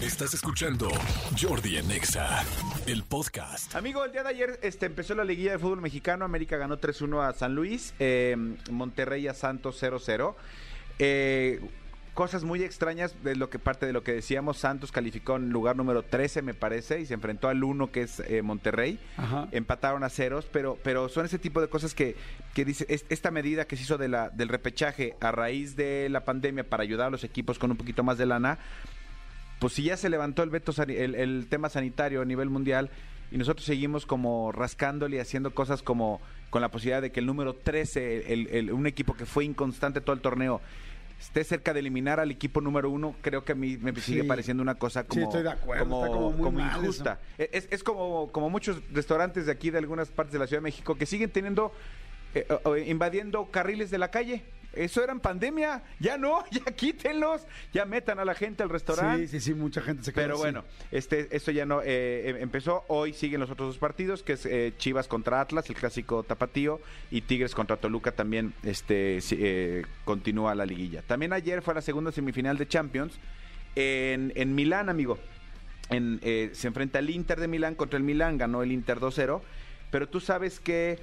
Estás escuchando Jordi Anexa, el podcast. Amigo, el día de ayer este, empezó la liguilla de fútbol mexicano. América ganó 3-1 a San Luis, eh, Monterrey a Santos 0-0. Eh, cosas muy extrañas de lo que parte de lo que decíamos. Santos calificó en lugar número 13, me parece, y se enfrentó al 1 que es eh, Monterrey. Ajá. Empataron a ceros, pero, pero son ese tipo de cosas que, que dice es- esta medida que se hizo de la, del repechaje a raíz de la pandemia para ayudar a los equipos con un poquito más de lana. Pues si ya se levantó el veto el, el tema sanitario a nivel mundial y nosotros seguimos como rascándole y haciendo cosas como con la posibilidad de que el número 13, el- el- un equipo que fue inconstante todo el torneo, esté cerca de eliminar al equipo número uno, creo que a mí me sigue Sí. pareciendo una cosa como, estoy de acuerdo, como, está como muy como mal injusta. Es, es como, como muchos restaurantes de aquí, de algunas partes de la Ciudad de México, que siguen teniendo, eh, invadiendo carriles de la calle. Eso era en pandemia, ya no, ya quítenlos, ya metan a la gente al restaurante. Sí, sí, sí, mucha gente se quedó Pero así. bueno, este, esto ya no eh, em- empezó. Hoy siguen los otros dos partidos, que es eh, Chivas contra Atlas, el clásico tapatío, y Tigres contra Toluca también este, eh, continúa la liguilla. También ayer fue la segunda semifinal de Champions en, en Milán, amigo. En, eh, se enfrenta el Inter de Milán contra el Milán, ganó el Inter 2-0, pero tú sabes que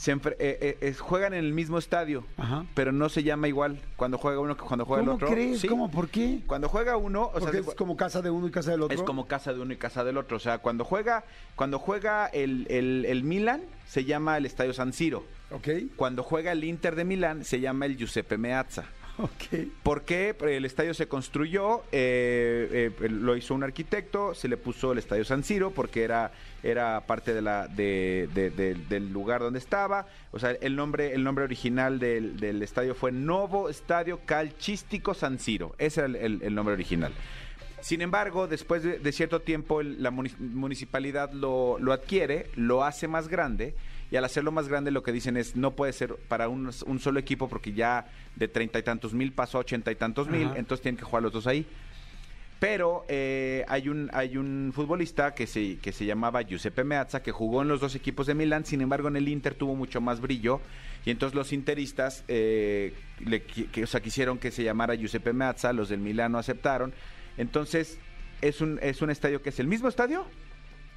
se eh, eh, juegan en el mismo estadio, Ajá. pero no se llama igual cuando juega uno que cuando juega el ¿Cómo otro. crees? Sí. ¿Cómo? ¿Por qué? Cuando juega uno, o sea, es como casa de uno y casa del otro. es como casa de uno y casa del otro. O sea, cuando juega, cuando juega el, el, el Milan, se llama el Estadio San Siro. Ok, Cuando juega el Inter de Milán, se llama el Giuseppe Meazza. ok. ¿Por qué? El estadio se construyó, eh, eh, lo hizo un arquitecto, se le puso el Estadio San Siro porque era, era parte del lugar donde estaba. O sea, el nombre, el nombre original del, estadio fue Novo Estadio Calcístico San Siro. Ese era el- nombre original. Sin embargo, después de, cierto tiempo, la muni- municipalidad lo, lo adquiere, lo hace más grande, y al hacerlo más grande lo que dicen es, no puede ser para un, un solo equipo porque ya de treinta y tantos mil pasó a ochenta y tantos mil, entonces tienen que jugar los dos ahí. Pero eh, hay un hay un futbolista que se, que se llamaba Giuseppe Meazza que jugó en los dos equipos de Milán, sin embargo en el Inter tuvo mucho más brillo y entonces los interistas eh, le, que, o sea, quisieron que se llamara Giuseppe Meazza, los del Milán no aceptaron. Entonces es un, es un estadio que es el mismo estadio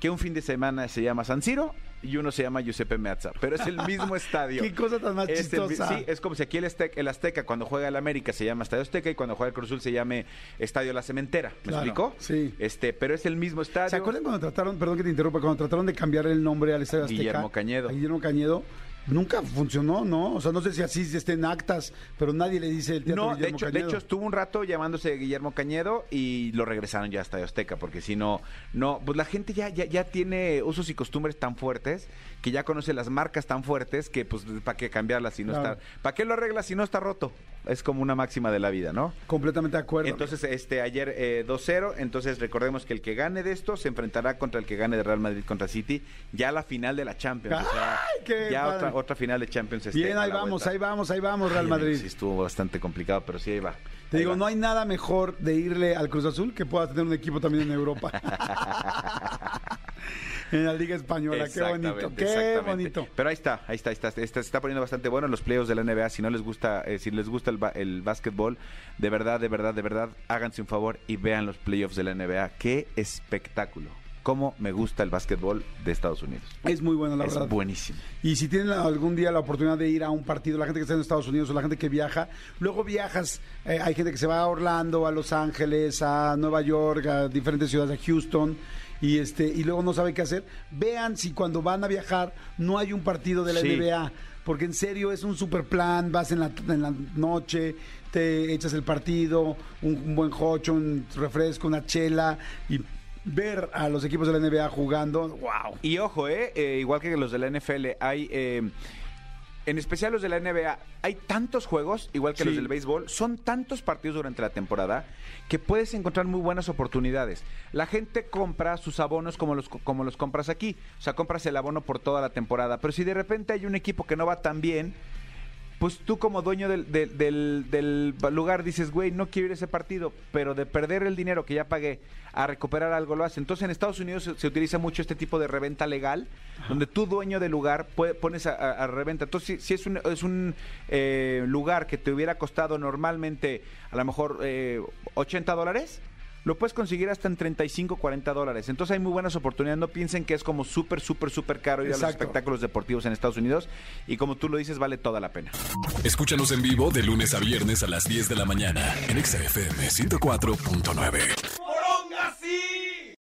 que un fin de semana se llama San Siro y uno se llama Giuseppe Meazza, pero es el mismo estadio. Qué cosa tan más Es el chistosa. sí, es como si aquí el Azteca, el Azteca cuando juega el América se llama Estadio Azteca y cuando juega el Cruz Azul se llame Estadio La Cementera. ¿Me Claro, explicó? sí. Este, pero es el mismo estadio. ¿Se acuerdan cuando trataron, perdón que te interrumpa, cuando trataron de cambiar el nombre al Estadio Azteca? Guillermo Cañedo. A Guillermo Cañedo. Nunca funcionó, ¿no? O sea, no sé si así esté en actas, pero nadie le dice el teatro No, de hecho, de hecho estuvo un rato llamándose Guillermo Cañedo y lo regresaron ya a Estadio Azteca, porque si no, no, pues la gente ya, ya, ya tiene usos y costumbres tan fuertes que ya conoce las marcas tan fuertes que pues para qué cambiarlas si no Claro. está, para qué lo arreglas si no está roto. Es como una máxima de la vida, ¿no? Completamente de acuerdo. Entonces, este, ayer eh, 2-0, entonces recordemos que el que gane de esto se enfrentará contra el que gane de Real Madrid contra City, ya la final de la Champions. o sea, ¡Ay, qué ya padre! Otra, otra final de Champions. este, Bien, ahí vamos, vuelta. ahí vamos, ahí vamos, Real Ay, Madrid. Sí, estuvo bastante complicado, pero sí, ahí va. Te Ahí digo, va. no hay nada mejor de irle al Cruz Azul que pueda tener un equipo también en Europa. en la Liga Española, qué bonito, qué bonito. Pero ahí está, ahí está, ahí está, está- se está poniendo bastante bueno los playoffs de la NBA. Si no les gusta, eh, si les gusta el, el básquetbol, de verdad, de verdad, de verdad, háganse un favor y vean los playoffs de la NBA. Qué espectáculo. Cómo me gusta el básquetbol de Estados Unidos. Es muy bueno, la es verdad. buenísimo. Y si tienen algún día la oportunidad de ir a un partido, la gente que está en Estados Unidos o la gente que viaja, luego viajas, eh, hay gente que se va a Orlando, a Los Ángeles, a Nueva York, a diferentes ciudades, a Houston, y este y luego no sabe qué hacer. Vean si cuando van a viajar no hay un partido de la Sí. NBA, porque en serio es un super plan, vas en la, en la noche, te echas el partido, un, un buen hocho, un refresco, una chela, y ver a los equipos de la NBA jugando, wow. Y ojo, eh, eh, igual que los de la NFL, hay, eh, en especial los de la NBA, hay tantos juegos, igual que Sí. los del béisbol, son tantos partidos durante la temporada que puedes encontrar muy buenas oportunidades. La gente compra sus abonos como los, como los compras aquí, o sea, compras el abono por toda la temporada, pero si de repente hay un equipo que no va tan bien, pues tú como dueño del, del, del- del lugar dices, güey, no quiero ir a ese partido, pero de perder el dinero que ya pagué a recuperar algo lo hace. Entonces en Estados Unidos se, se utiliza mucho este tipo de reventa legal, donde tú dueño del lugar puede- pones a, a- a reventa. Entonces si, si es un, es un eh, lugar que te hubiera costado normalmente a lo mejor eh, 80 dólares, lo puedes conseguir hasta en 35, 40 dólares. Entonces hay muy buenas oportunidades. No piensen que es como súper, súper, súper caro ir a los espectáculos deportivos en Estados Unidos. Y como tú lo dices, vale toda la pena. Escúchanos en vivo de lunes a viernes a las 10 de la mañana en Exa FM 104.9.